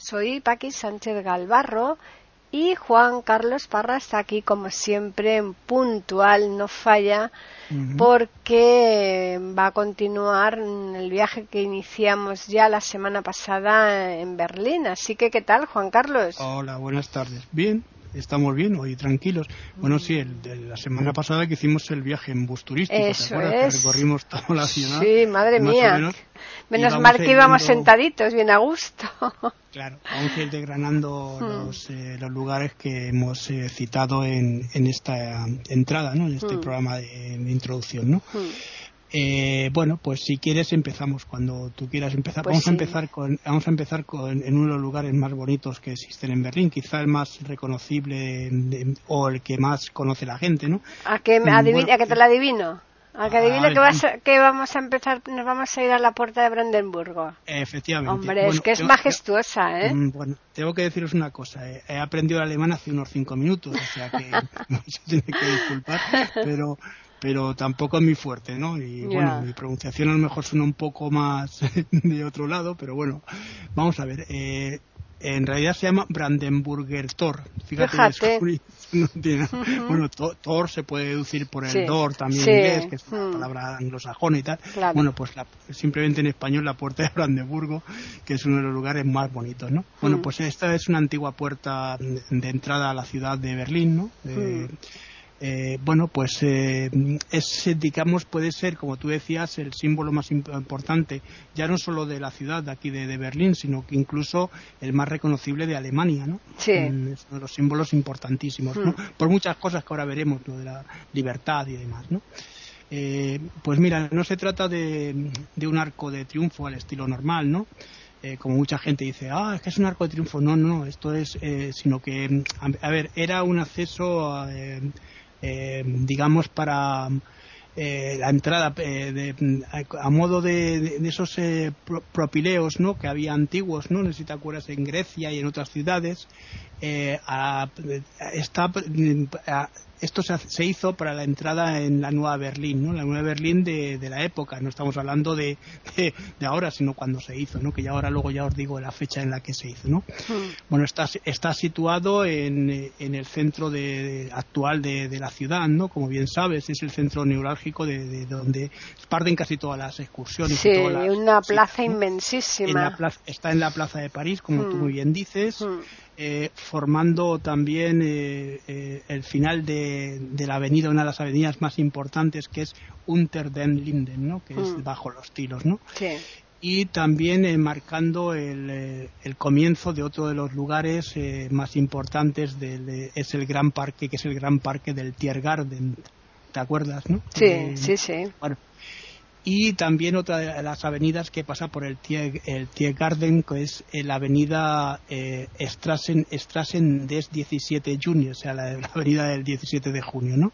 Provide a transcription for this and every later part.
Soy Paqui Sánchez Galvarro y Juan Carlos Parra está aquí como siempre puntual, no falla, porque va a continuar el viaje que iniciamos ya la semana pasada en Berlín. Así que, ¿qué tal, Juan Carlos? Hola, buenas tardes. Bien, estamos bien hoy, tranquilos. Bueno, sí, el de la semana pasada que hicimos el viaje en bus turístico, Eso ¿te acuerdas? es. Que recorrimos toda la ciudad. Sí, madre más o mía. menos. Menos mal que íbamos sentaditos, bien a gusto. Claro, vamos a ir desgranando Hmm. los, eh, los lugares que hemos eh, citado en, en esta entrada, ¿no? En este Hmm. programa de, de introducción, ¿no? Hmm. Eh, bueno, pues si quieres empezamos cuando tú quieras empezar. Pues vamos sí. a empezar con vamos a empezar con en uno de los lugares más bonitos que existen en Berlín, quizá el más reconocible de- o el que más conoce la gente, ¿no? ¿A que, me Mm, adivine- bueno, a que te lo adivino? ¿A que adivine que, vas a- que vamos a empezar, nos vamos a ir a la puerta de Brandenburgo? Efectivamente. Hombre, es Bueno, que es tengo- majestuosa, ¿eh? Mm, Bueno, tengo que deciros una cosa. eh, He aprendido alemán hace unos cinco minutos, o sea que me tiene que disculpar, pero pero tampoco es muy fuerte, ¿no? Y bueno, mi pronunciación a lo mejor suena un poco más de otro lado, pero bueno, vamos a ver. eh, en realidad se llama Brandenburger Tor. Fíjate, Fíjate. no tiene- bueno, to- Tor se puede deducir por el Sí, Dor también sí, inglés, que es una palabra anglosajona y tal. Claro. Bueno, pues la- simplemente en español la puerta de Brandeburgo, que es uno de los lugares más bonitos, ¿no? Bueno, Mm. pues esta es una antigua puerta de entrada a la ciudad de Berlín, ¿no? Eh, Mm. Eh, bueno, pues eh, es, digamos, puede ser, como tú decías, el símbolo más imp- importante, ya no solo de la ciudad de aquí de, de Berlín, sino que incluso el más reconocible de Alemania, ¿no? Sí. Mm, Es uno de los símbolos importantísimos, ¿no? Mm. Por muchas cosas que ahora veremos, lo de la libertad y demás, ¿no? Eh, pues mira, no se trata de, de un arco de triunfo al estilo normal, ¿no? Eh, como mucha gente dice, ah, es que es un arco de triunfo. No, no, esto es, eh, sino que, a, a ver, era un acceso, eh, eh, digamos, para eh, la entrada eh, de- a, modo de, de- esos eh, pro- propileos, ¿no? Que había antiguos, ¿no? No sé acuerdas en Grecia y en otras ciudades. Eh, a- está, a- esto se, se hizo para la entrada en la Nueva Berlín, ¿no? La Nueva Berlín de, de la época. No estamos hablando de, de, de ahora, sino cuando se hizo, ¿no? Que ya ahora luego ya os digo la fecha en la que se hizo, ¿no? Hmm. Bueno, está, está situado en, en el centro de, actual de, la ciudad, ¿no? Como bien sabes, es el centro neurálgico de, de donde parten casi todas las excursiones. Sí, y todas las una plaza inmensísima. la plaza- está en la plaza de París, como tú Mm. muy bien dices, Mm. Eh, formando también eh, eh, el final de, de la avenida, una de las avenidas más importantes, que es Unter den Linden, ¿no? que Mm. es bajo los tiros, ¿no? Sí. y también eh, marcando el, eh, el comienzo de otro de los lugares eh, más importantes del, es el gran parque que es el gran parque del Tiergarten te acuerdas no Sí, sí, sí. bueno, y también otra de las avenidas que pasa por el, Tier, el Tiergarten, que es eh, la avenida eh, Strassen, Strassen des 17 Juni, o sea, la, la avenida del 17 de junio, ¿no?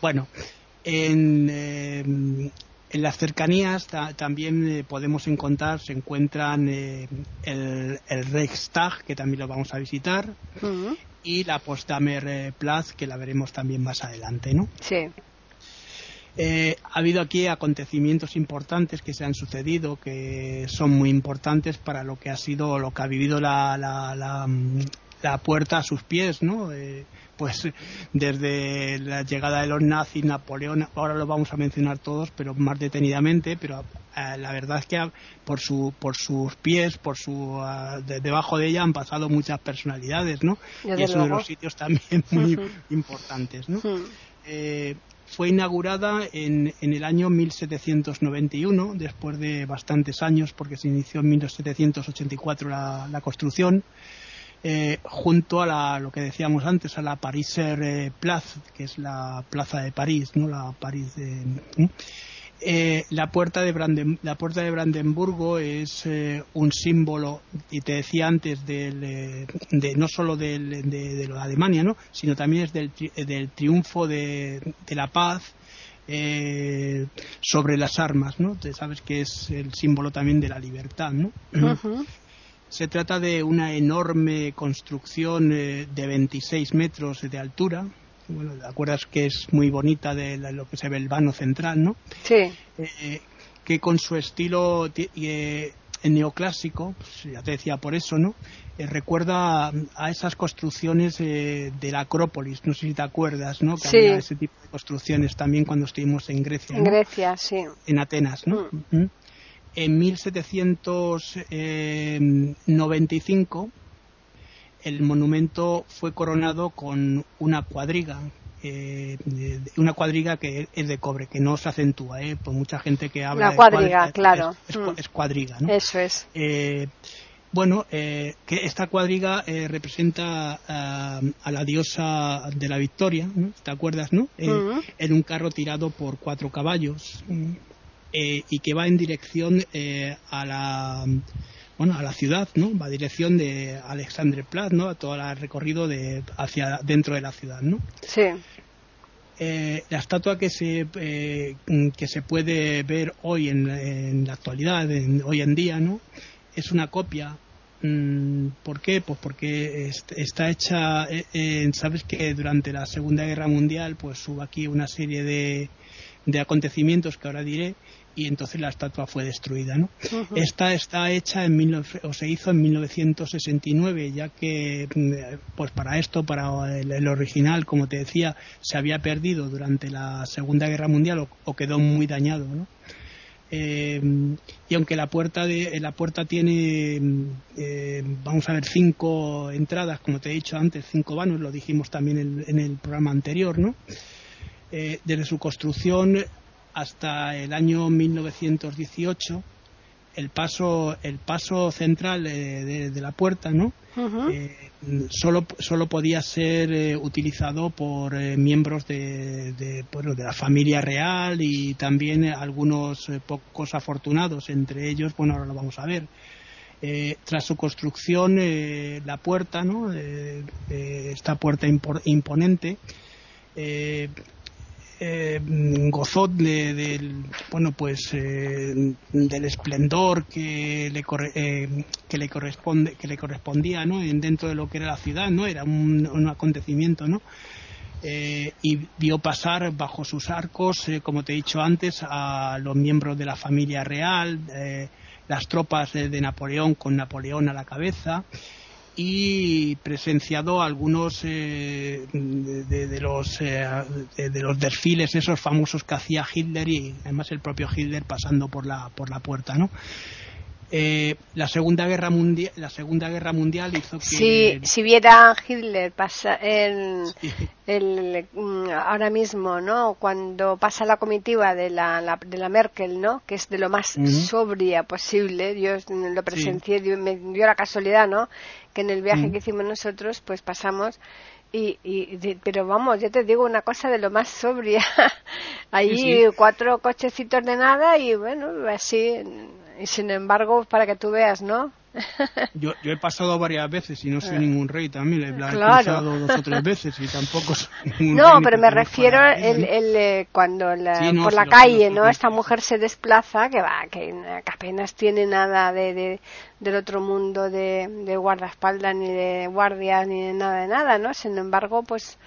Bueno, en, eh, en las cercanías ta- también eh, podemos encontrar, se encuentran eh, el, el Reichstag, que también lo vamos a visitar, y la Potsdamer Platz, que la veremos también más adelante, ¿no? Sí. Eh, ha habido aquí acontecimientos importantes que se han sucedido, que son muy importantes para lo que ha sido, lo que ha vivido la, la, la, mm, la puerta a sus pies, ¿no? Eh, pues desde la llegada de los nazis, Napoleón, ahora lo vamos a mencionar todos, pero más detenidamente, pero eh, la verdad es que por su por sus pies, por su de- debajo de ella han pasado muchas personalidades, ¿no? Y es uno de los sitios también muy importantes, ¿no? Fue inaugurada en, en el año 1791, después de bastantes años, porque se inició en 1784 la, la construcción, eh, junto a la, lo que decíamos antes, a la Pariser eh, Place, que es la plaza de París, ¿no? La París de. Eh, la puerta de Branden, la puerta de Brandenburgo es eh, un símbolo y te decía antes del, eh, de no solo del, de, de, Alemania no sino también es del, del triunfo de, de, la paz eh, sobre las armas no te sabes que es el símbolo también de la libertad no uh -huh. se trata de una enorme construcción eh, de 26 metros de altura bueno, ¿te acuerdas que es muy bonita de lo que se ve el vano central, ¿no? Sí. Eh, que con su estilo eh, neoclásico, pues ya te decía por eso, ¿no? Eh, recuerda a esas construcciones de la Acrópolis, no sé si te acuerdas, ¿no? Que sí. había ese tipo de construcciones también cuando estuvimos en Grecia. En ¿no? Grecia, sí. En Atenas, ¿no? Mm. En 1795 el monumento fue coronado con una cuadriga, eh, una cuadriga que es de cobre, que no se acentúa, ¿eh? Por mucha gente que habla una cuadriga, de claro. Es, es, es, cuadriga, ¿no? Eso es. Eh, bueno, eh, que esta cuadriga eh, representa a, a, la diosa de la victoria, ¿no? ¿te acuerdas, no? Eh, uh -huh. En un carro tirado por cuatro caballos y que va en dirección a la bueno, a la ciudad, ¿no? Va a dirección de Alexanderplatz, ¿no? A todo el recorrido de hacia dentro de la ciudad, ¿no? Sí. Eh, la estatua que se eh, que se puede ver hoy en, en la actualidad, en, hoy en día, ¿no? Es una copia. Mm, ¿Por qué? Pues porque está hecha, eh, sabes que durante la Segunda Guerra Mundial, pues hubo aquí una serie de, de acontecimientos que ahora diré y entonces la estatua fue destruida. ¿no? Uh -huh. Esta está hecha en mil, o se hizo en 1969, ya que pues para esto, para el, el, original, como te decía, se había perdido durante la Segunda Guerra Mundial o, o quedó muy dañado. ¿no? Eh, y aunque la puerta de la puerta tiene eh, vamos a ver cinco entradas como te he dicho antes cinco vanos lo dijimos también en, en el programa anterior no eh, desde su construcción hasta el año 1918 el paso el paso central de, de, de la puerta no uh -huh. eh, solo solo podía ser eh, utilizado por eh, miembros de, de, bueno, de la familia real y también algunos eh, pocos afortunados entre ellos bueno ahora lo vamos a ver. Eh, tras su construcción eh, la puerta no esta puerta imponente eh, gozó de, del bueno pues eh, del esplendor que le corre, eh, que le corresponde que le correspondía no en, dentro de lo que era la ciudad no era un, acontecimiento no eh, y vio pasar bajo sus arcos eh, como te he dicho antes a los miembros de la familia real eh, las tropas de Napoleón con Napoleón a la cabeza y presenciado algunos eh, de, de, los eh, de, de, los desfiles esos famosos que hacía Hitler y además el propio Hitler pasando por la por la puerta no eh, la segunda guerra mundial la segunda guerra mundial hizo que si, si viera Hitler pasa el, sí. el, ahora mismo no cuando pasa la comitiva de la, la, de la Merkel no que es de lo más uh -huh. sobria posible yo lo presencié sí. me dio la casualidad no que en el viaje mm. que hicimos nosotros pues pasamos y, y de, pero vamos yo te digo una cosa de lo más sobria sí, sí. cuatro cochecitos de nada y bueno así y sin embargo para que tú veas no yo, yo he pasado varias veces y no soy ningún rey también claro. he cruzado dos o tres veces y tampoco soy ningún no rey pero me refiero el, el, eh, cuando la, sí, no, por la calle no esta mujer se desplaza que va que, que apenas tiene nada de, de del otro mundo de, de guardaespaldas ni de guardias ni de nada de nada no sin embargo pues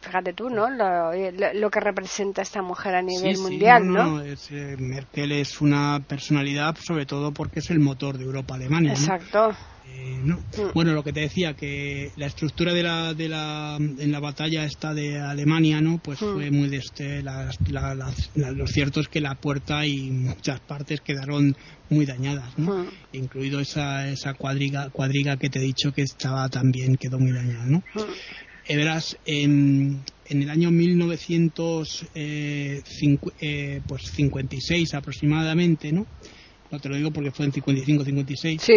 fíjate tú, ¿no? Lo, lo, que representa esta mujer a nivel sí, mundial, sí, ¿no? no, Es, eh, Merkel es una personalidad, sobre todo porque es el motor de Europa-Alemania. Exacto. ¿no? Eh, no. Mm. Bueno, lo que te decía, que la estructura de la, de la, en la batalla esta de Alemania, ¿no? Pues mm. fue muy de este, la, la, la, lo cierto es que la puerta y muchas partes quedaron muy dañadas, ¿no? Mm. Incluido esa, esa cuadriga, cuadriga que te he dicho que estaba también, quedó muy dañada, ¿no? Eh, verás, en, en, el año 1956 eh, pues aproximadamente, ¿no? No te lo digo porque fue en 55-56. Sí.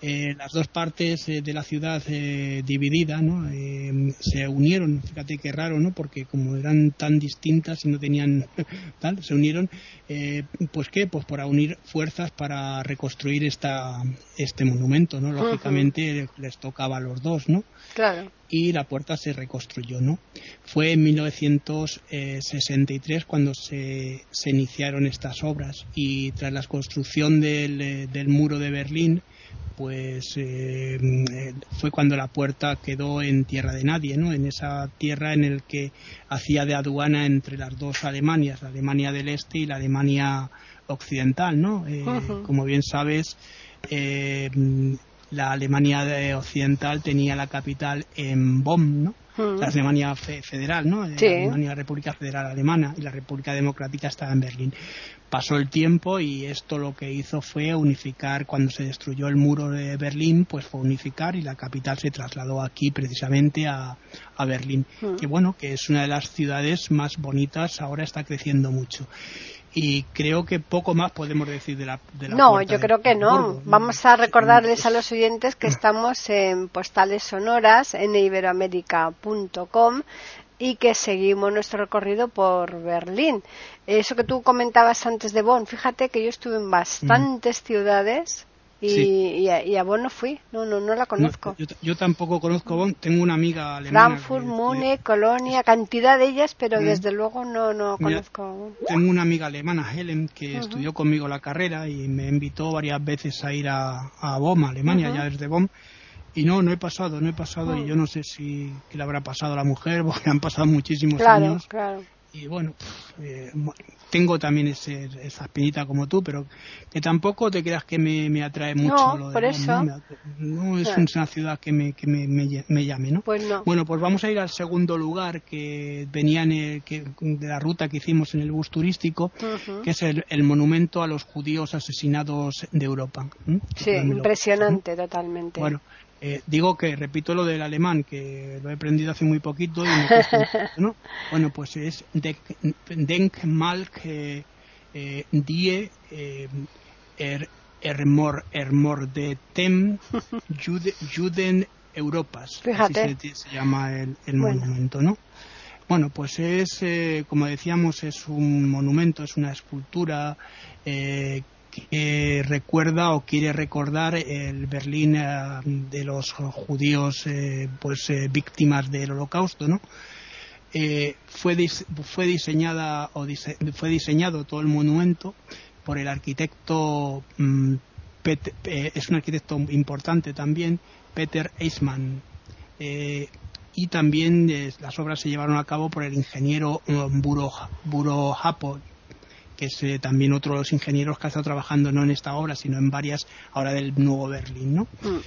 eh, las dos partes de la ciudad dividida ¿no? se unieron, fíjate qué raro, ¿no? porque como eran tan distintas y no tenían tal, se unieron, pues qué, pues para unir fuerzas para reconstruir esta, este monumento, ¿no? Lógicamente les tocaba a los dos, ¿no? Claro y la puerta se reconstruyó, ¿no? Fue en 1963 cuando se, se iniciaron estas obras y tras la construcción del, eh, del muro de Berlín, pues eh, fue cuando la puerta quedó en tierra de nadie, ¿no? En esa tierra en el que hacía de aduana entre las dos Alemanias, la Alemania del Este y la Alemania occidental, ¿no? Eh, como bien sabes, la Alemania occidental tenía la capital en Bonn, ¿no? La Alemania federal, ¿no? La Alemania República Federal Alemana y la República Democrática estaba en Berlín. Pasó el tiempo y esto lo que hizo fue unificar, cuando se destruyó el muro de Berlín, pues fue unificar y la capital se trasladó aquí precisamente a, a Berlín. Que bueno, que es una de las ciudades más bonitas, ahora está creciendo mucho y creo que poco más podemos decir de la, de no yo creo que no. Vamos a recordarles a los oyentes que estamos en postales sonoras en iberoamérica.com y que seguimos nuestro recorrido por Berlín. Eso que tú comentabas antes de Bonn, fíjate que yo estuve en bastantes ciudades y, y, a, Bonn no fui, no, no, no la conozco. yo, tampoco conozco Bonn, tengo una amiga alemana. Frankfurt, Múnich, Colonia, cantidad de ellas, pero mm. desde luego no, no conozco. Tengo una amiga alemana, Helen, que estudió conmigo la carrera y me invitó varias veces a ir a, a Bonn, Alemania, ya desde Bonn. Y no, no he pasado, no he pasado y yo no sé si qué le habrá pasado a la mujer, porque han pasado muchísimos años. Claro y bueno, eh, tengo también ese, esa espinita como tú, pero que tampoco te creas que me, me atrae mucho lo de por eso. ¿no? es una ciudad que me, que me, me, llame, ¿no? Pues no. Bueno, pues vamos a ir al segundo lugar que venía en el, que, de la ruta que hicimos en el bus turístico, que es el, el, monumento a los judíos asesinados de Europa. Sí, impresionante totalmente. Bueno, eh, digo que repito lo del alemán, que lo he aprendido hace muy poquito. Y ¿no? Bueno, pues es Denkmal eh, eh, die eh, er, ermor, ermor de Tem Juden Europas. Fíjate. Así se, llama el, monumento, ¿no? Bueno, pues es, eh, como decíamos, es un monumento, es una escultura eh, recuerda o quiere recordar el Berlín eh, de los judíos eh, pues eh, víctimas del holocausto no fue fue diseñada o fue diseñado todo el monumento por el arquitecto mm, es un arquitecto importante también Peter Eismann y también las obras se llevaron a cabo por el ingeniero Buro, Buro Hapo, que es eh, también otro de los ingenieros que ha estado trabajando no en esta obra, sino en varias ahora del Nuevo Berlín. ¿no? Mm.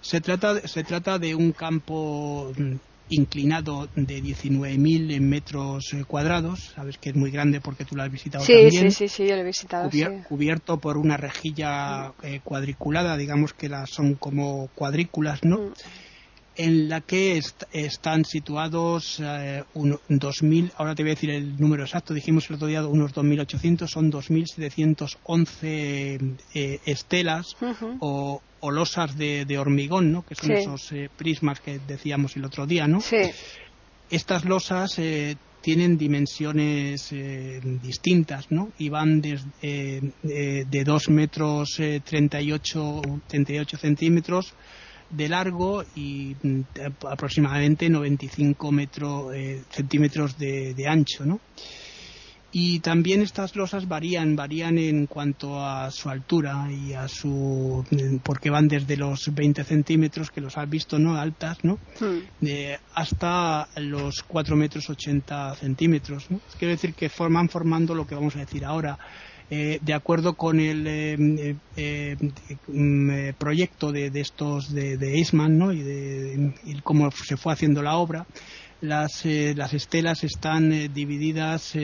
Se, trata, se trata de un campo mm, inclinado de 19.000 metros eh, cuadrados, sabes que es muy grande porque tú lo has visitado sí, también. Sí, sí, sí, yo lo he visitado. Cubierto por una rejilla eh, cuadriculada, digamos que las son como cuadrículas, ¿no? Mm en la que están situados eh, 2.000, ahora te voy a decir el número exacto, dijimos el otro día unos 2.800, son 2.711 eh, estelas o, losas de, hormigón, ¿no? que son esos eh, prismas que decíamos el otro día. ¿no? Estas losas eh, tienen dimensiones distintas, ¿no? Y van desde de 2 metros 38, 38 centímetros de largo y mm, aproximadamente 95 metro, eh, centímetros de, ancho, ¿no? Y también estas losas varían, varían en cuanto a su altura y a su, mm, porque van desde los 20 centímetros que los has visto, ¿no? Altas, ¿no? Hmm. hasta los 4 metros 80 centímetros, ¿no? Quiero decir que forman formando lo que vamos a decir ahora, eh, de acuerdo con el eh, eh, mm, proyecto de, estos de, de Eisman ¿no? y, de, cómo se fue haciendo la obra, las, las estelas están divididas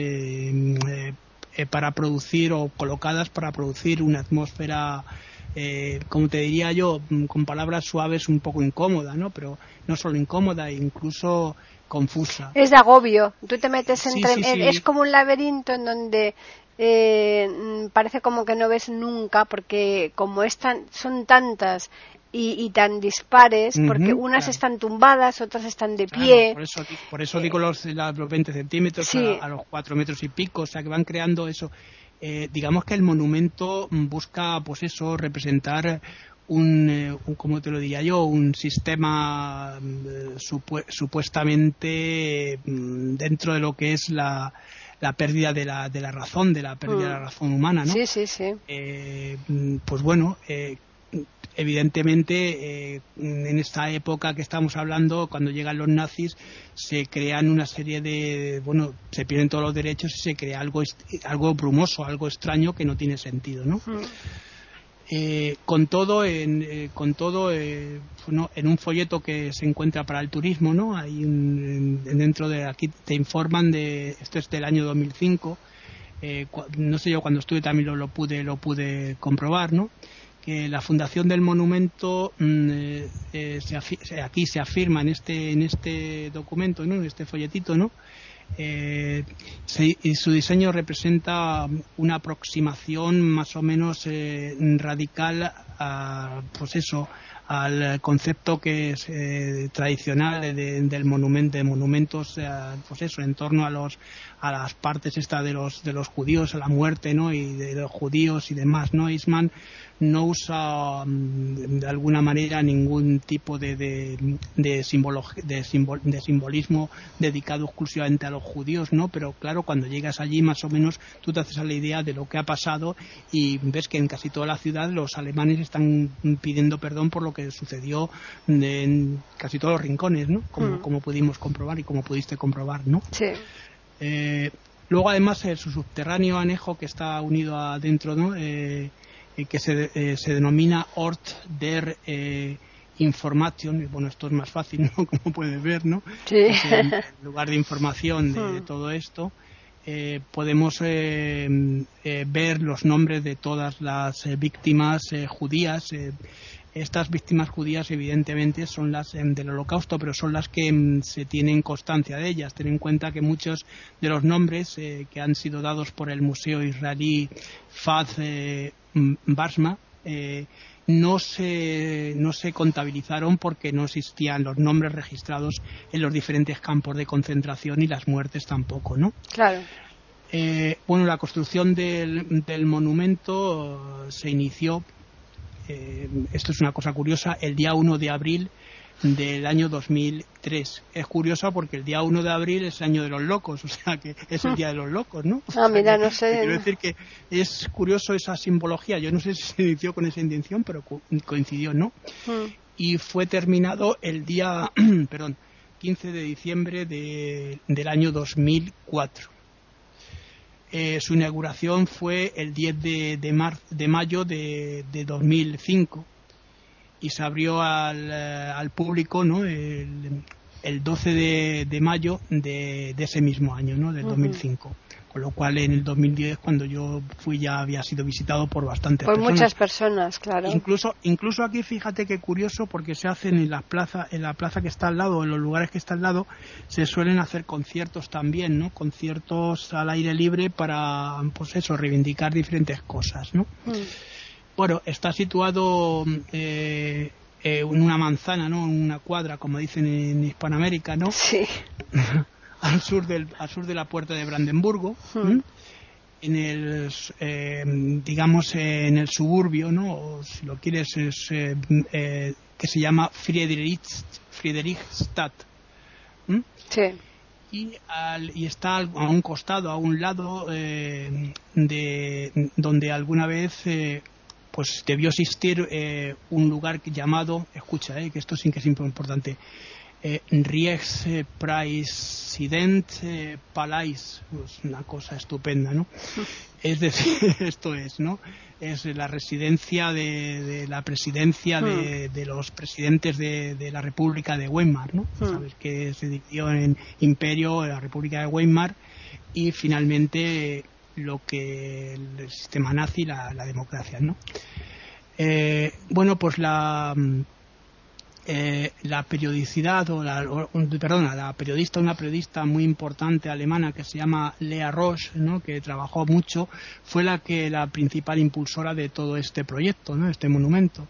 para producir o colocadas para producir una atmósfera como te diría yo, mm, con palabras suaves, un poco incómoda, ¿no? Pero no solo incómoda, incluso confusa. Es de agobio. Tú te metes entre. Es como un laberinto en donde eh, parece como que no ves nunca porque como están, son tantas y, tan dispares, porque unas están tumbadas, otras están de pie. por, eso, por eso digo los, los 20 centímetros a, los 4 metros y pico, o sea que van creando eso. Eh, digamos que el monumento busca, pues eso, representar un, eh, como te lo diría yo, un sistema mm, supuestamente mm, dentro de lo que es la, la pérdida de la, de la razón, de la pérdida de la mm. razón humana, ¿no? Sí, sí, sí. Eh, pues bueno, eh, evidentemente en esta época que estamos hablando, cuando llegan los nazis, se crean una serie de, bueno, se pierden todos los derechos y se crea algo, algo brumoso, algo extraño que no tiene sentido, ¿no? Eh, con todo, en, eh, con todo eh, en un folleto que se encuentra para el turismo, ¿no? Hay dentro de aquí te informan de esto es del año 2005. no sé yo cuando estuve también lo, pude lo pude comprobar, ¿no? Que la fundación del monumento mm, aquí se afirma en este en este documento, ¿no? En este folletito, ¿no? Eh, su diseño representa una aproximación más o menos eh, radical a, pues eso, al concepto que es eh, tradicional del monumento de monumentos pues eso en torno a los a las partes esta de los de los judíos a la muerte no y de los judíos y demás no Isman no usa mm, de alguna manera ningún tipo de, de, de, de, simbolismo dedicado exclusivamente a los judíos, ¿no? Pero claro, cuando llegas allí más o menos tú te haces a la idea de lo que ha pasado y ves que en casi toda la ciudad los alemanes están pidiendo perdón por lo que sucedió en casi todos los rincones, ¿no? Como, mm. como pudimos comprobar y como pudiste comprobar, ¿no? Sí. Eh, luego además el su subterráneo anejo que está unido adentro, ¿no? Eh, eh, que se, eh, se, denomina Ort der eh, Information. Bueno, esto es más fácil, ¿no? Como puedes ver, ¿no? Sí. lugar de información de, hmm. todo esto. podemos ver los nombres de todas las víctimas judías estas víctimas judías, evidentemente, son las em, del holocausto, pero son las que em, se tienen constancia de ellas. Ten en cuenta que muchos de los nombres eh, que han sido dados por el Museo Israelí Faz eh, Basma eh, no se, no se contabilizaron porque no existían los nombres registrados en los diferentes campos de concentración y las muertes tampoco, ¿no? Claro. bueno, la construcción del, del monumento se inició eh, esto es una cosa curiosa, el día 1 de abril del año 2003. Es curioso porque el día 1 de abril es el año de los locos, o sea que es el día de los locos, ¿no? Ah, mira, no sé. Quiero decir que es curioso esa simbología. Yo no sé si se inició con esa intención, pero coincidió, ¿no? Hmm. Y fue terminado el día, perdón, 15 de diciembre de, del año 2004. Eh, su inauguración fue el 10 de, de, mayo de, de, 2005 y se abrió al, eh, al público ¿no? el, el 12 de, mayo de, ese mismo año, ¿no? del 2005 con lo cual en el 2010 cuando yo fui ya había sido visitado por bastantes por muchas personas claro incluso incluso aquí fíjate qué curioso porque se hacen en la plaza en la plaza que está al lado en los lugares que está al lado se suelen hacer conciertos también no conciertos al aire libre para pues eso reivindicar diferentes cosas no mm. bueno está situado eh, eh, en una manzana, ¿no? Una cuadra, como dicen en Hispanoamérica, ¿no? Sí. al sur del al sur de la puerta de Brandenburgo en el eh, digamos en el suburbio no o si lo quieres es eh, eh, que se llama Friedrich Friedrichstadt sí. Y, al, y está a un costado a un lado de donde alguna vez pues debió existir un lugar llamado escucha que esto sí que es importante eh, President Palais, pues una cosa estupenda, ¿no? Es decir, esto es, ¿no? Es la residencia de, la presidencia de, hmm. los presidentes de, la República de Weimar, ¿no? Hmm. Sabes que se dividió en imperio, la República de Weimar y finalmente lo que el sistema nazi, la, la democracia, ¿no? Eh, bueno, pues la eh, la periodicidad o la, perdona, la periodista, una periodista muy importante alemana que se llama Lea Roche, que trabajó mucho, fue la que la principal impulsora de todo este proyecto, ¿no? este monumento.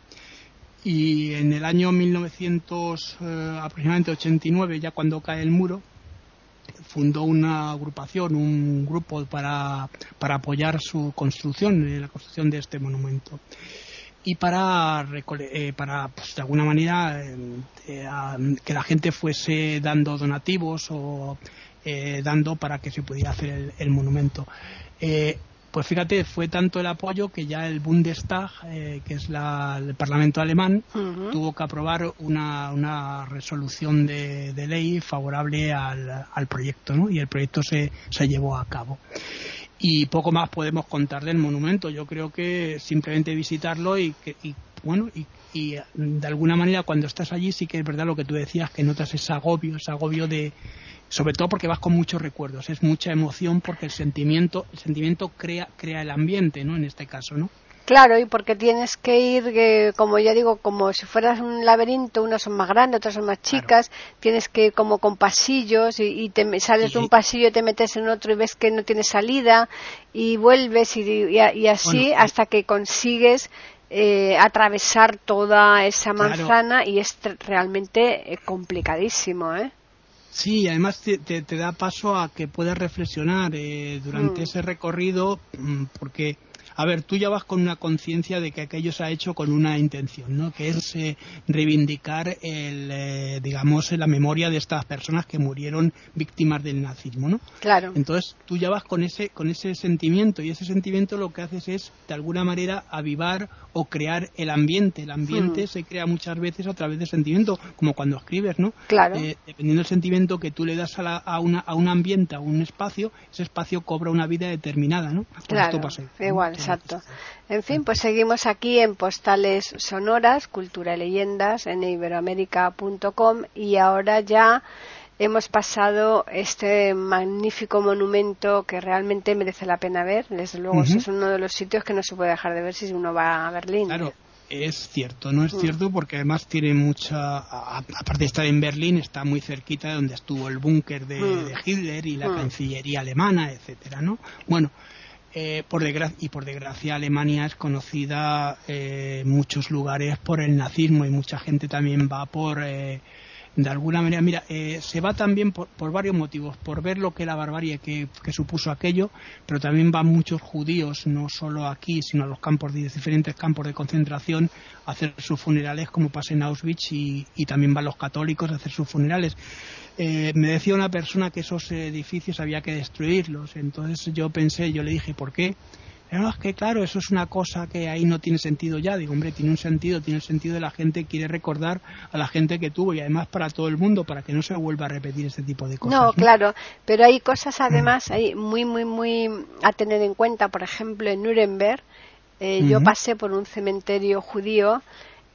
y en el año 1900 eh, aproximadamente 89 ya cuando cae el muro fundó una agrupación, un grupo para, para apoyar su construcción, eh, la construcción de este monumento y para, eh, para pues, de alguna manera que la gente fuese dando donativos o dando para que se pudiera hacer el, el monumento. Pues fíjate, fue tanto el apoyo que ya el Bundestag, eh, que es el Parlamento alemán, tuvo que aprobar una, resolución de, ley favorable al, proyecto, ¿no? Y el proyecto se, se llevó a cabo y poco más podemos contar del monumento. Yo creo que simplemente visitarlo y, que, y bueno y, y, de alguna manera cuando estás allí sí que es verdad lo que tú decías que notas ese agobio, ese agobio de sobre todo porque vas con muchos recuerdos, es mucha emoción porque el sentimiento, el sentimiento crea, crea el ambiente, ¿no? En este caso, ¿no? Claro, y porque tienes que ir, eh, como ya digo, como si fueras un laberinto, unas son más grandes, otras son más chicas, tienes que ir como con pasillos y, te sales de un pasillo y te metes en otro y ves que no tiene salida y vuelves y, así hasta que consigues eh, atravesar toda esa manzana y es realmente eh, complicadísimo, ¿eh? Sí, además te, te, da paso a que puedas reflexionar eh, durante mm. ese recorrido, mm, porque a ver, tú ya vas con una conciencia de que aquello se ha hecho con una intención, ¿no? Que es eh, reivindicar el, eh, digamos, la memoria de estas personas que murieron víctimas del nazismo, ¿no? Claro. Entonces tú ya vas con ese, con ese sentimiento y ese sentimiento lo que haces es, de alguna manera, avivar o crear el ambiente. El ambiente hmm. se crea muchas veces a través del sentimiento, como cuando escribes, ¿no? Claro. Eh, dependiendo del sentimiento que tú le das a, a, una, a un ambiente, a un espacio, ese espacio cobra una vida determinada, ¿no? claro. Esto igual, exacto. En fin, pues seguimos aquí en Postales Sonoras, Cultura y Leyendas en iberoamérica.com y ahora ya hemos pasado este magnífico monumento que realmente merece la pena ver. Desde luego, es uno de los sitios que no se puede dejar de ver si uno va a Berlín. Claro. Es cierto, no es mm. cierto porque además tiene mucha, aparte de estar en Berlín, está muy cerquita de donde estuvo el búnker de, mm. Hitler y la mm. Cancillería alemana, etcétera, ¿no? Bueno, eh, por y por desgracia Alemania es conocida eh, en muchos lugares por el nazismo y mucha gente también va por eh, de alguna manera. Mira se va también por, varios motivos por ver lo que la barbarie que, supuso aquello pero también van muchos judíos no solo aquí sino a los campos de diferentes campos de concentración a hacer sus funerales como pasa en Auschwitz y, y también van los católicos a hacer sus funerales eh, me decía una persona que esos edificios había que destruirlos. Entonces yo pensé, yo le dije, ¿por qué? No, es que claro, eso es una cosa que ahí no tiene sentido ya. Digo, hombre, tiene un sentido, tiene el sentido de la gente quiere recordar a la gente que tuvo y además para todo el mundo, para que no se vuelva a repetir este tipo de cosas. No, claro, pero hay cosas además hay muy, muy, muy a tener en cuenta. Por ejemplo, en Nuremberg, eh, yo pasé por un cementerio judío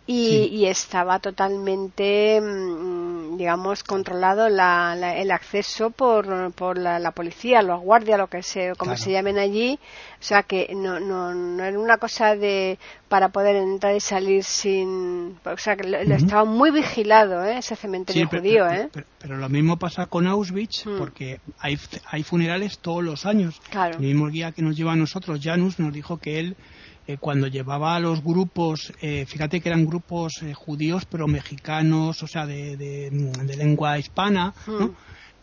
y, estaba totalmente, mm, digamos, controlado el acceso por, por la, policía, los guardias, lo que se, como se llamen allí. O sea que no, no, no era una cosa de para poder entrar y salir sin. O sea que estaba muy vigilado, ¿eh? ese cementerio judío, ¿eh? Pero, lo mismo pasa con Auschwitz, mm. porque hay, hay funerales todos los años. Claro. El mismo guía que nos lleva a nosotros, Janus, nos dijo que él eh, cuando llevaba a los grupos, eh, fíjate que eran grupos eh, judíos pero mexicanos, o sea, de, de, lengua hispana, ¿no?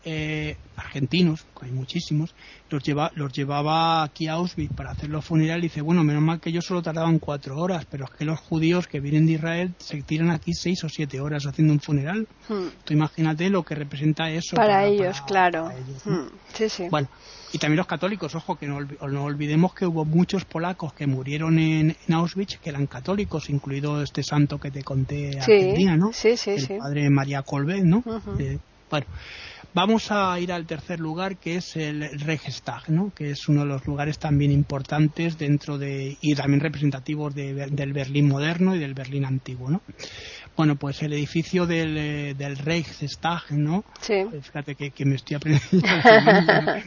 Hmm. argentinos, que hay muchísimos, los, lleva, los llevaba aquí a Auschwitz para hacer los funerales y dice, bueno, menos mal que ellos solo tardaban cuatro horas, pero es que los judíos que vienen de Israel se tiran aquí seis o siete horas haciendo un funeral. Hmm. Tú imagínate lo que representa eso. Para, ellos, claro. Hmm. Sí, sí. Bueno, y también los católicos, ojo, que no, olvidemos que hubo muchos polacos que murieron en, Auschwitz que eran católicos, incluido este santo que te conté Argentina, ¿no? Sí, sí, El padre María Colbert, ¿no? Eh, bueno, vamos a ir al tercer lugar, que es el Reichstag, ¿no? Que es uno de los lugares también importantes dentro de, y también representativos del Berlín moderno y del Berlín antiguo, ¿no? Bueno, pues el edificio del, eh, del Reichstag, ¿no? Sí. Eh, fíjate que, me estoy aprendiendo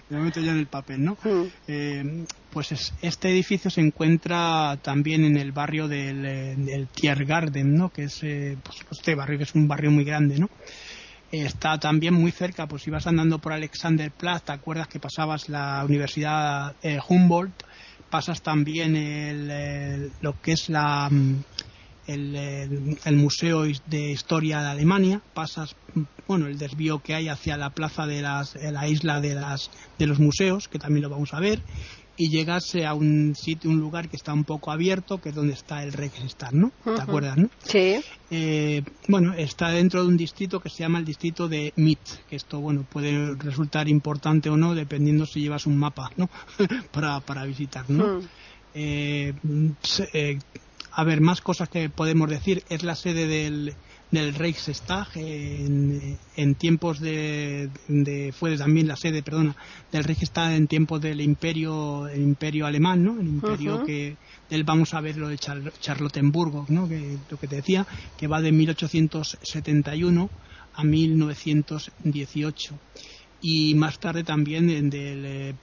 de momento ya en el papel, ¿no? Mm. Eh, pues este edificio se encuentra también en el barrio del, del Tiergarten, ¿no? Que es pues, este barrio que es un barrio muy grande, ¿no? Está también muy cerca, pues si vas andando por Alexanderplatz, te acuerdas que pasabas la Universidad Humboldt, pasas también el, lo que es la, mm, el, el, Museo de Historia de Alemania, pasas, bueno, el desvío que hay hacia la plaza de las, la isla de, las, de los museos, que también lo vamos a ver, y llegas a un sitio, un lugar que está un poco abierto, que es donde está el Reichstag, ¿no? ¿Te acuerdas, no? Sí. Eh, bueno, está dentro de un distrito que se llama el distrito de Mitte, que esto, bueno, puede resultar importante o no, dependiendo si llevas un mapa, ¿no? para, para visitar, ¿no? Eh, eh, a ver, más cosas que podemos decir. Es la sede del, del Reichstag en, en tiempos de, de, fue también la sede perdona del Reichstag en tiempos del imperio el imperio alemán no el imperio que del vamos a ver lo de Charlottenburgo no que lo que te decía que va de 1871 a 1918 y más tarde también del, eh,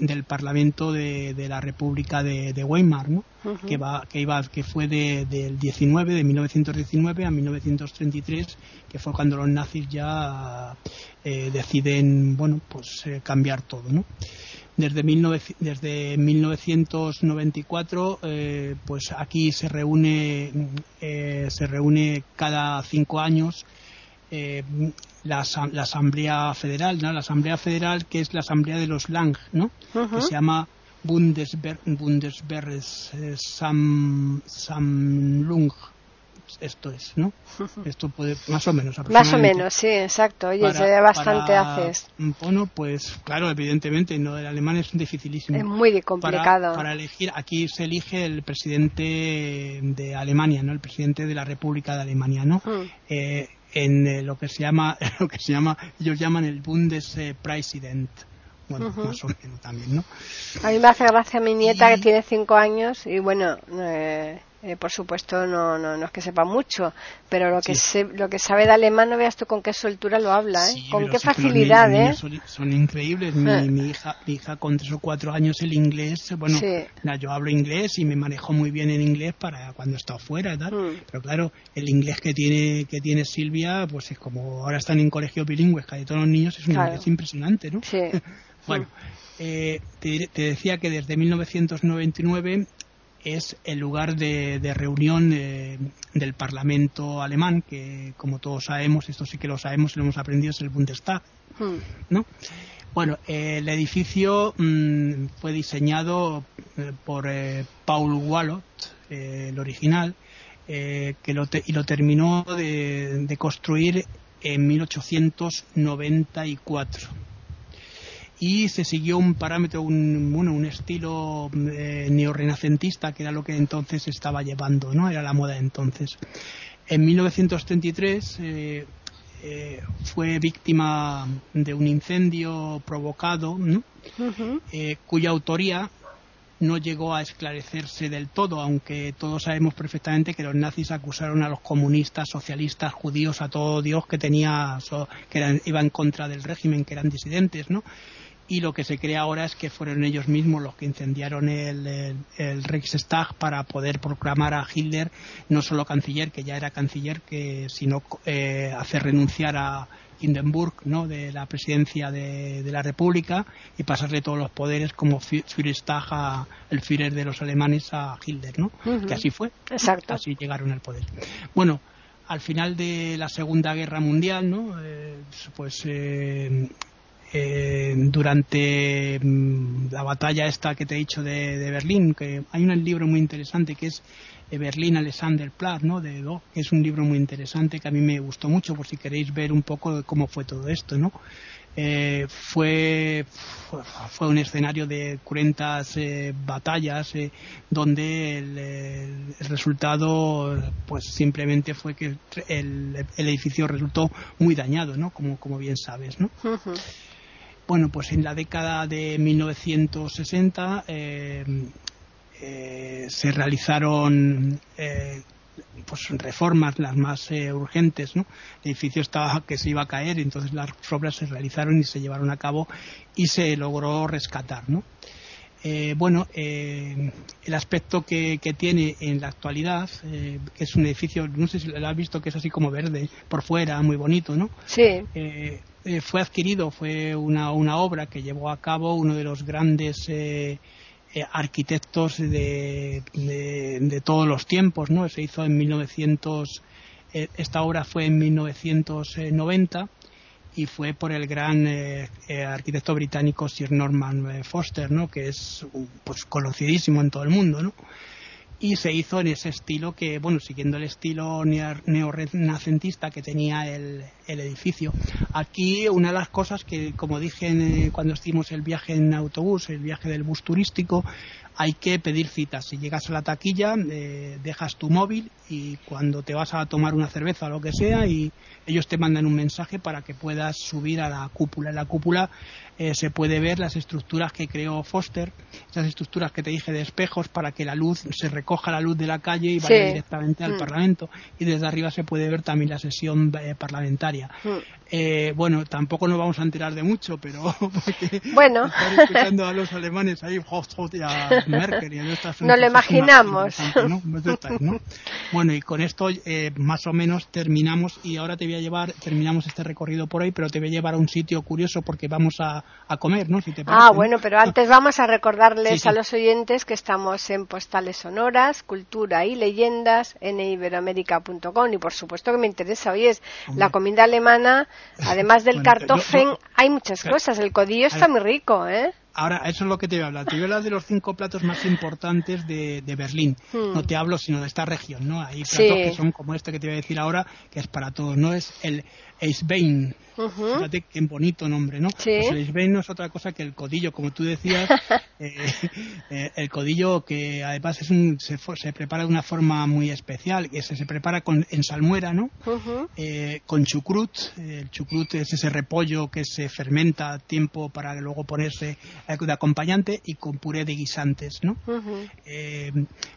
del Parlamento de, la República de, Weimar, ¿no? que, va, que, iba, que fue de, del 19, de 1919 a 1933, que fue cuando los nazis ya eh, deciden bueno, pues, eh, cambiar todo. ¿no? Desde, desde 1994, pues aquí se reúne, se reúne cada cinco años eh, la, la, Asamblea Federal, ¿no? La Asamblea Federal que es la Asamblea de los Lang, ¿no? Que se llama Bundesver eh, Sam, Samlung. Esto es, ¿no? Esto puede, más o menos. Más o menos, sí, exacto. Oye, ya bastante haces. Bueno, pues claro, evidentemente, no, el alemán es dificilísimo. Es muy complicado. Para, elegir, aquí se elige el presidente de Alemania, ¿no? El presidente de la República de Alemania, ¿no? Eh, en eh, lo que se llama lo que se llama ellos llaman el Bundespräsident bueno más o menos también no a mí me hace gracia mi nieta que tiene cinco años y bueno eh, eh, por supuesto no, no, no es que sepa mucho, pero lo que lo que sabe de alemán no veas tú con qué soltura lo habla, ¿eh? con qué facilidad, ¿eh? Son, increíbles. Mi, mi, hija, mi hija con tres o cuatro años el inglés, bueno, yo hablo inglés y me manejo muy bien en inglés para cuando está afuera y tal, mm. pero claro, el inglés que tiene que tiene Silvia, pues es como ahora están en colegio bilingües, casi todos los niños es un inglés impresionante, ¿no? Sí. bueno. Eh, te, te, decía que desde 1999 es el lugar de, reunión del Parlamento alemán, que como todos sabemos, esto sí que lo sabemos y lo hemos aprendido, es el Bundestag. Hmm. ¿no? Bueno, el edificio mm, fue diseñado eh, por eh, Paul Wallot, eh, el original, que lo y lo terminó de, de construir en 1894 y se siguió un parámetro, un, bueno, un estilo eh, neorrenacentista que era lo que entonces estaba llevando, ¿no? Era la moda entonces. En 1933 eh, eh, fue víctima de un incendio provocado, cuya autoría no llegó a esclarecerse del todo, aunque todos sabemos perfectamente que los nazis acusaron a los comunistas, socialistas, judíos, a todo Dios que tenía, que eran, iba en contra del régimen, que eran disidentes, ¿no? Y lo que se cree ahora es que fueron ellos mismos los que incendiaron el, Reichstag para poder proclamar a Hitler no solo canciller, que ya era canciller, que, sino eh, hacer renunciar a Hindenburg ¿no? de la presidencia de, la República y pasarle todos los poderes como Führerstag a el Führer de los alemanes a Hitler, ¿no? Que así fue. Exacto. Así llegaron al poder. Bueno, al final de la Segunda Guerra Mundial, ¿no? Eh, pues eh, eh, durante mm, la batalla esta que te he dicho de, Berlín, que hay un libro muy interesante que es Berlín Alexander Platz, ¿no? De que es un libro muy interesante que a mí me gustó mucho por si queréis ver un poco de cómo fue todo esto, ¿no? Eh, fue, fue un escenario de cruentas eh, batallas donde el, resultado pues simplemente fue que el, edificio resultó muy dañado, ¿no? Como, como bien sabes, ¿no? Bueno, pues en la década de 1960 eh, eh, se realizaron eh, pues reformas las más urgentes, ¿no? El edificio estaba que se iba a caer, entonces las obras se realizaron y se llevaron a cabo y se logró rescatar, ¿no? bueno, el aspecto que, tiene en la actualidad, que es un edificio, no sé si lo has visto, que es así como verde por fuera, muy bonito, ¿no? Sí. Eh, fue adquirido, fue una, una, obra que llevó a cabo uno de los grandes eh, eh, arquitectos de, de, todos los tiempos, ¿no? Se hizo en 1900, eh, esta obra fue en 1990 y fue por el gran arquitecto británico Sir Norman Foster, ¿no? Que es pues conocidísimo en todo el mundo, ¿no? Y se hizo en ese estilo que, bueno, siguiendo el estilo neorrenacentista que tenía el, edificio. Aquí una de las cosas que, como dije cuando hicimos el viaje en autobús, el viaje del bus turístico, hay que pedir citas. Si llegas a la taquilla, eh, dejas tu móvil y cuando te vas a tomar una cerveza o lo que sea, y ellos te mandan un mensaje para que puedas subir a la cúpula. En la cúpula eh, se puede ver las estructuras que creó Foster, esas estructuras que te dije de espejos para que la luz se recoja la luz de la calle y vaya directamente al mm. Parlamento. Y desde arriba se puede ver también la sesión eh, parlamentaria. Mm. bueno, tampoco nos vamos a enterar de mucho, pero bueno, escuchando a los alemanes ahí, no lo imaginamos. Bueno, y con esto eh, más o menos terminamos y ahora te voy a llevar, terminamos este recorrido por hoy, pero te voy a llevar a un sitio curioso porque vamos a, comer, ¿no? ah, bueno, pero antes vamos a recordarles a los oyentes que estamos en Postales Sonoras, Cultura y Leyendas en iberoamérica.com y por supuesto que me interesa hoy es la comida alemana, además del cartofen, hay muchas cosas, el codillo está muy rico, ¿eh? Ahora, eso es lo que te voy a hablar. Te voy a hablar de los cinco platos más importantes de, Berlín. Hmm. No te hablo sino de esta región, ¿no? Hay platos que son como este que te voy a decir ahora, que es para todos, ¿no? Es el Eisbein. Fíjate qué bonito nombre, ¿no? Sí. Pues el Eisbein no es otra cosa que el codillo, como tú decías. Eh, eh, el codillo que además es un, se, prepara de una forma muy especial, que se, se prepara con, en salmuera, ¿no? Eh, con chucrut. El chucrut es ese repollo que se fermenta a tiempo para luego ponerse de acompañante y con puré de guisantes, ¿no?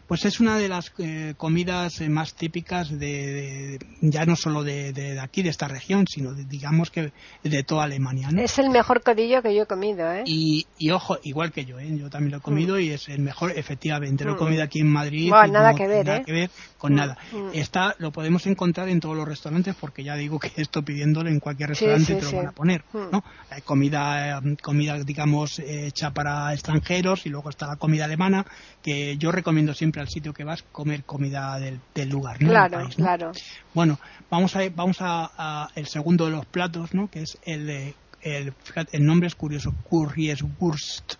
pues es una de las comidas más típicas de, ya no solo de aquí, de esta región, sino digamos que de toda Alemania. Es el mejor codillo que yo he comido, ¿eh? Y, ojo, igual que yo, ¿eh? Yo también lo he comido mm. y es el mejor, efectivamente. Lo he mm. comido aquí en Madrid. nada que ver, nada que ver con mm. nada. Está, lo podemos encontrar en todos los restaurantes porque ya digo que esto pidiéndolo en cualquier restaurante te lo van a poner, ¿no? Hay comida, eh, comida, digamos, hecha para extranjeros y luego está la comida alemana que yo recomiendo siempre al sitio que vas comer comida del, lugar, ¿no? Claro, claro. Bueno, vamos a, vamos a el segundo de los platos, ¿no? Que es el, el, el nombre es curioso, Currieswurst.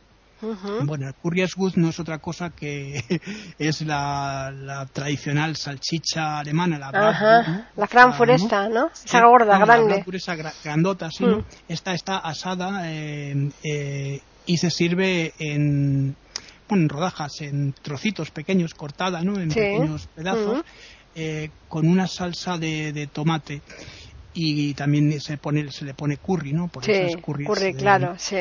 Bueno, el Currieswurst no es otra cosa que es la, tradicional salchicha alemana, la Ajá. la Frankfurt esta, ¿no? Esa gorda, grande. La esa grandota, sí, mm. Esta está asada eh, eh, y se sirve en, bueno, en rodajas, en trocitos pequeños, cortada, ¿no? En pequeños pedazos, eh, con una salsa de, de tomate y también se pone se le pone curry no por eso es curry, claro sí.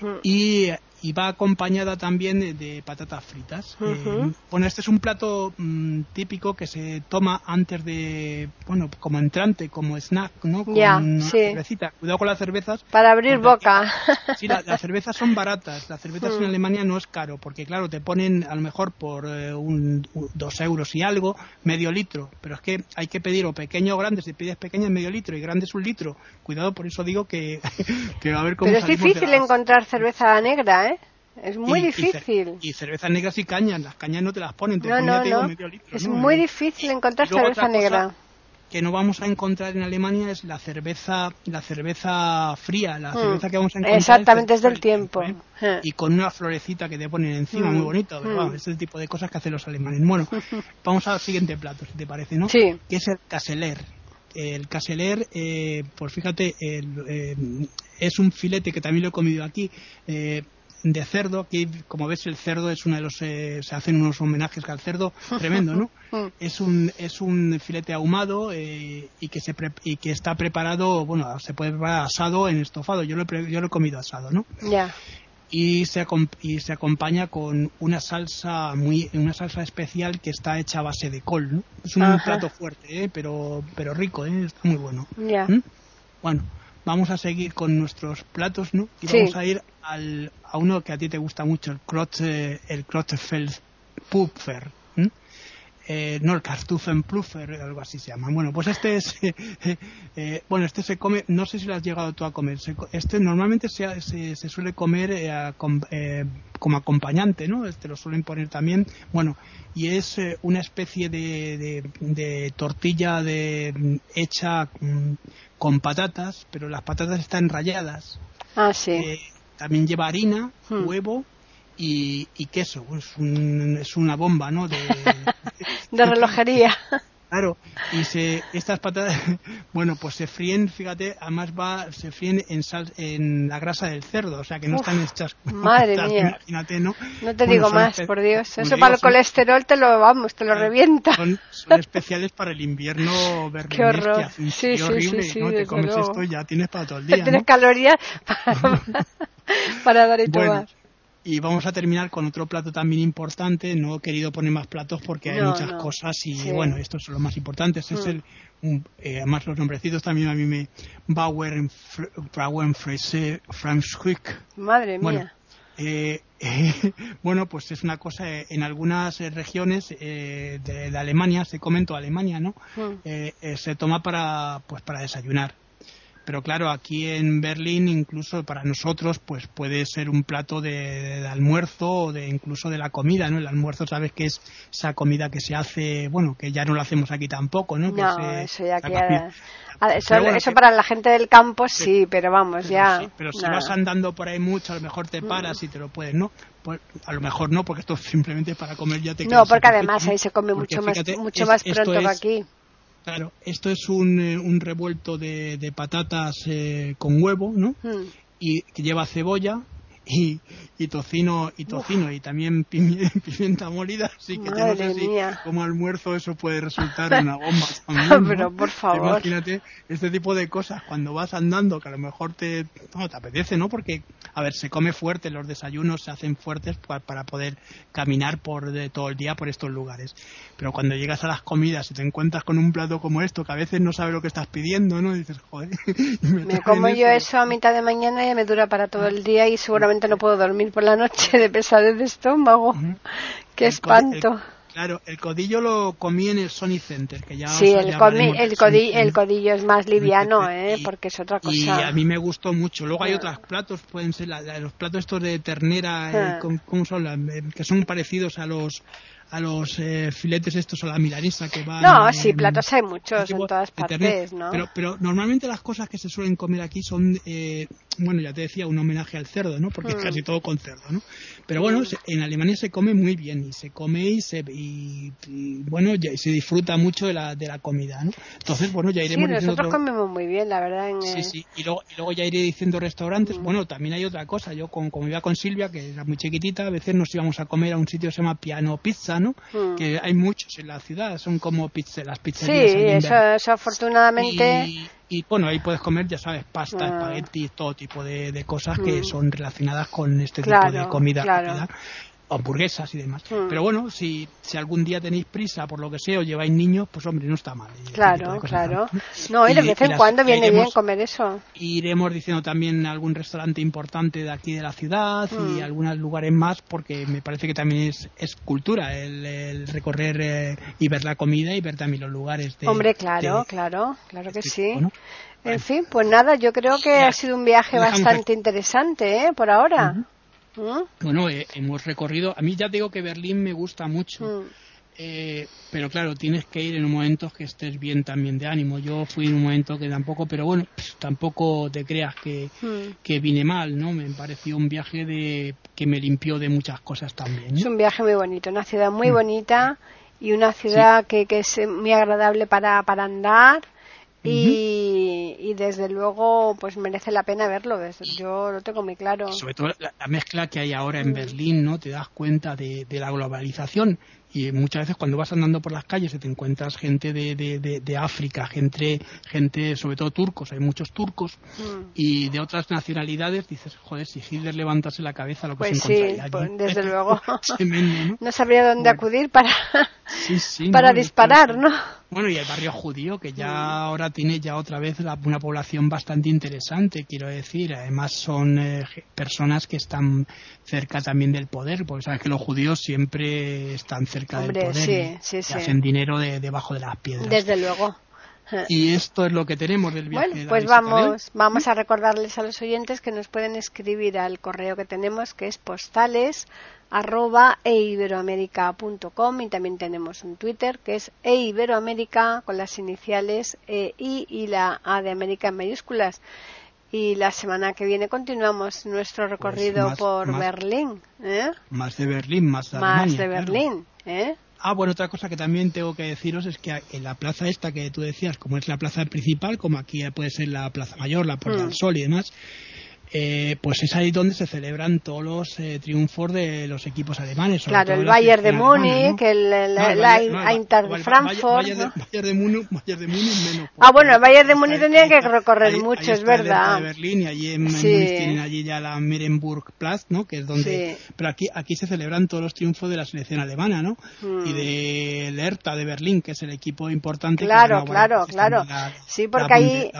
Mm. y y va acompañada también de, patatas fritas. Eh, bueno, este es un plato mm, típico que se toma antes de, bueno, como entrante, como snack, ¿no? Con una cervecita. Cuidado con las cervezas. Para abrir boca. sí, las cervezas son baratas. Las cervezas en mm. Alemania no es caro, porque claro, te ponen a lo mejor por eh, un, dos euros y algo, medio litro. Pero es que hay que pedir o pequeño o grande. Si pides pequeño medio litro y grande es un litro. Cuidado, por eso digo que, que a ver cómo Pero es difícil encontrar cerveza negra, ¿eh? Es muy difícil. Y, cervezas negras y cañas. Las cañas no te las ponen, te no, no, Medio litro, es muy difícil encontrar cerveza negra. Que no vamos a encontrar en Alemania es la cerveza, la cerveza fría, la mm. cerveza que vamos a encontrar. Exactamente, es del tiempo. ¿eh? Eh. Y con una florecita que te ponen encima, muy mm. bonito. Mm. es el tipo de cosas que hacen los alemanes. Bueno, vamos al siguiente plato, si te parece, ¿no? Sí. Que es el caseler el caseler, eh, pues fíjate, es un filete que también lo he comido aquí, eh, de cerdo. Aquí, como ves, el cerdo es uno de los. Eh, se hacen unos homenajes al cerdo tremendo, ¿no? Mm. es, un, es un filete ahumado eh, y, que se y que está preparado, bueno, se puede preparar asado en estofado. Yo lo he, yo lo he comido asado, ¿no? Ya. Y se, y se acompaña con una salsa muy una salsa especial que está hecha a base de col ¿no? es un plato fuerte ¿eh? pero pero rico ¿eh? está muy bueno Ya. ¿Mm? bueno vamos a seguir con nuestros platos, ¿no? Y vamos a ir al, a uno que a ti te gusta mucho, el Krotz, el Pupfer. eh, no el Kartoffelpuffer, algo así se llama. Bueno, pues este es, eh, bueno, este se come, no sé si lo has llegado tú a comer. este normalmente se, se, suele comer eh, como acompañante, ¿no? Este lo suelen poner también, bueno, y es una especie de, de, tortilla de hecha mm, con patatas, pero las patatas están rayadas. Ah, sí. también lleva harina, hmm. huevo y, queso. Es, un, es una bomba, ¿no? De, de relojería. Claro, y se, estas patatas, bueno, pues se fríen, fíjate, además va, se fríen en sal, en la grasa del cerdo, o sea que no están hechas. Madre mía. Imagínate, ¿no? No te digo más, por Dios. Eso para el colesterol te lo, vamos, te lo revienta. Son, especiales para el invierno verde. Qué horror. sí, sí, horrible, sí, ¿no? Te comes esto y ya tienes para todo el día. Tienes calorías para, para dar y tomar. Y vamos a terminar con otro plato también importante. No he querido poner más platos porque hay muchas cosas y bueno, estos son los más importantes. Es mm. el, eh, además los nombrecitos también a mí me Bauer Frase Franschwick. Madre mía. Eh, bueno, pues es una cosa, eh, en algunas regiones de, Alemania, se comenta Alemania, ¿no? Mm. se toma para, pues para desayunar pero claro, aquí en Berlín incluso para nosotros pues puede ser un plato de, almuerzo o de incluso de la comida, ¿no? El almuerzo sabes que es esa comida que se hace, bueno, que ya no lo hacemos aquí tampoco, ¿no? No, eso ya queda... Eso, para la gente del campo sí, pero vamos, ya... pero si vas andando por ahí mucho, a lo mejor te paras y te lo puedes, ¿no? Pues a lo mejor no, porque esto simplemente para comer ya te No, porque además ahí se come mucho más, mucho más pronto que aquí. Claro, esto es un, eh, un revuelto de, de patatas eh, con huevo, ¿no? Hmm. Y que lleva cebolla, y, y tocino y tocino y también pimienta molida así que no sé si como almuerzo eso puede resultar una bomba también, pero por favor. imagínate este tipo de cosas cuando vas andando que a lo mejor te no, te apetece no porque a ver se come fuerte los desayunos se hacen fuertes para, poder caminar por de, todo el día por estos lugares. Pero cuando llegas a las comidas y te encuentras con un plato como esto que a veces no sabes lo que estás pidiendo no dices joder me, como yo eso a mitad de mañana y me dura para todo el día y seguramente no puedo dormir por la noche de pesadez de estómago. Qué espanto. claro, el codillo lo comí en el Sony Center, que ya Sí, el, el, codillo, es más liviano, ¿eh? porque es otra cosa. Y a mí me gustó mucho. Luego hay ah. otros platos, pueden ser los platos estos de ternera, eh, ah. ¿cómo son? Eh, que son parecidos a los a los eh, filetes estos o la milanesa que van... No, sí, platos hay muchos en todas partes, ¿no? Pero, pero normalmente las cosas que se suelen comer aquí son, eh, bueno, ya te decía, un homenaje al cerdo, ¿no? Porque es mm. casi todo con cerdo, ¿no? Pero bueno, mm. en Alemania se come muy bien y se come y se... Y, bueno, ya, se disfruta mucho de la, de la comida, ¿no? Entonces, bueno, ya iremos... Sí, nosotros comemos muy bien, la verdad. En, sí, sí, y luego, y luego ya iré diciendo restaurantes. Mm. Bueno, también hay otra cosa. Yo, con, como iba con Silvia, que era muy chiquitita, a veces nos íbamos a comer a un sitio que se llama Piano Pizza, Mm. Que hay muchos en la ciudad, son como las pizzerías. Sí, eso, afortunadamente. Y, bueno, ahí puedes comer, ya sabes, pasta, ah. espagueti, todo tipo de, cosas que mm. son relacionadas con este tipo de comida rápida hamburguesas y demás. Hmm. Pero bueno, si, si algún día tenéis prisa por lo que sea o lleváis niños, pues hombre, no está mal. Claro, claro. No, y de vez en cuando viene bien comer eso. Iremos diciendo también algún restaurante importante de aquí de la ciudad y hmm. algunos lugares más, porque me parece que también es, es cultura el, recorrer eh, y ver la comida y ver también los lugares. De, hombre, claro, claro, claro que sí. En fin, pues nada, yo creo que ha sido un viaje bastante interesante, ¿eh? Por ahora. ¿Mm? Bueno, eh, hemos recorrido. A mí ya digo que Berlín me gusta mucho. Mm. Eh, pero claro, tienes que ir en un momento que estés bien también de ánimo. Yo fui en un momento que tampoco, pero bueno, tampoco te creas que, mm. que vine mal, ¿no? Me pareció un viaje de que me limpió de muchas cosas también. Es un viaje muy bonito, una ciudad muy bonita y una ciudad que, que, es muy agradable para, para andar y, desde luego pues merece la pena verlo yo lo tengo muy claro sobre todo la, mezcla que hay ahora en. Berlín no te das cuenta de, la globalización y muchas veces cuando vas andando por las calles te encuentras gente de, de, África gente gente sobre todo turcos hay muchos turcos mm. y de otras nacionalidades dices joder si Hitler levantase la cabeza lo que pues se sí, pues desde luego ¿no? sabría dónde acudir para para disparar, ¿no? Bueno, y el barrio judío, que ya ahora tiene ya otra vez una población bastante interesante, quiero decir. Además son eh, personas que están cerca también del poder, porque sabes que los judíos siempre están cerca del poder y, hacen dinero debajo de las piedras. Desde luego. Y esto es lo que tenemos del viaje. Bueno, pues vamos, vamos a recordarles a los oyentes que nos pueden escribir al correo que tenemos, que es postales arroba eiberoamerica.com y también tenemos un Twitter que es eiberoamerica con las iniciales e, I y la A de América en mayúsculas. Y la semana que viene continuamos nuestro pues recorrido por Berlín. ¿eh? Más de Berlín, más de Más de Berlín. ¿Eh? Ah, bueno, otra cosa que también tengo que deciros es que en la plaza esta que tú decías, como es la plaza principal, como aquí puede ser la plaza mayor, la Puerta del mm. Sol y demás, eh, pues es ahí donde se celebran todos los eh, triunfos de los equipos alemanes. Claro, el Bayern de Múnich, el, la, Eintracht de Frankfurt. Bayern, de Múnich, menos. Ah, bueno, el Bayern de Múnich tendría que recorrer mucho, es verdad. de Berlín y allí en, Múnich tienen allí ya la Platz, ¿no? Que es donde. Pero aquí, aquí se celebran todos los triunfos de la selección alemana, ¿no? Y hmm. de Lerta de Berlín, que es el equipo importante. Claro, claro, claro. sí, porque hay,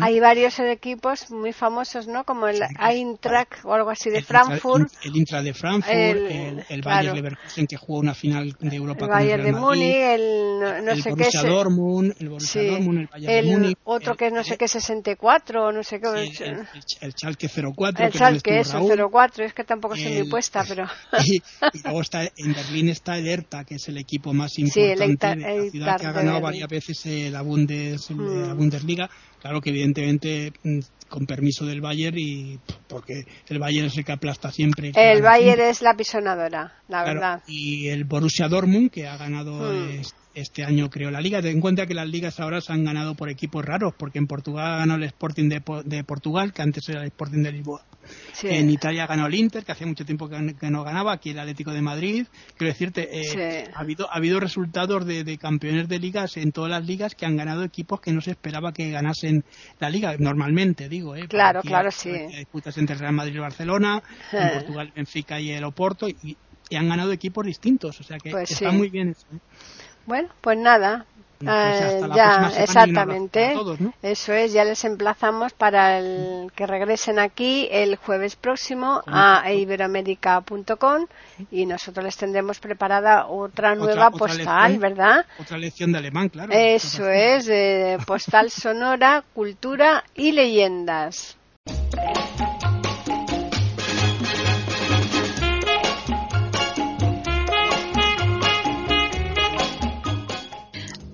hay varios equipos muy famosos, ¿no? como el Eintracht o algo así de Frankfurt. El, Intra de Frankfurt, el, el, Bayern Leverkusen que jugó una final de Europa el Bayern de Múnich, el no, sé qué es, Dortmund, el Borussia Dortmund, el Bayern de Múnich, otro que no sé qué 64 o no sé qué. el, el, Schalke 04. El Schalke, eso, 04, es que tampoco soy muy puesta, pero. y, luego está en Berlín está el Hertha, que es el equipo más importante de la ciudad que ha ganado varias veces la, Bundes, la mm. Bundesliga. Claro que evidentemente mm, con permiso del Bayern y porque el Bayern es el que aplasta siempre. El Bayern es la pisonadora, la verdad. Y el Borussia Dortmund que ha ganado hmm. este año creo la liga. Ten en cuenta que las ligas ahora se han ganado por equipos raros porque en Portugal ganó el Sporting de Portugal que antes era el Sporting de Lisboa. En Italia ganó el Inter, que hacía mucho tiempo que, no ganaba, aquí el Atlético de Madrid. Quiero decirte, eh, ha, habido, ha habido resultados de, campeones de ligas en todas las ligas que han ganado equipos que no se esperaba que ganasen la liga, normalmente, digo. Eh, claro, claro, sí. disputas entre Real Madrid y Barcelona, en. Portugal, Benfica y el Oporto, y, han ganado equipos distintos, o sea que pues está muy bien eso. ¿eh? Bueno, pues nada, pues ah, ya, exactamente. Eso es, ya les emplazamos para el que regresen aquí el jueves próximo a iberoamérica.com y nosotros les tendremos preparada otra nueva postal, ¿verdad? Otra lección de alemán, claro. Eso es, postal sonora, cultura y leyendas.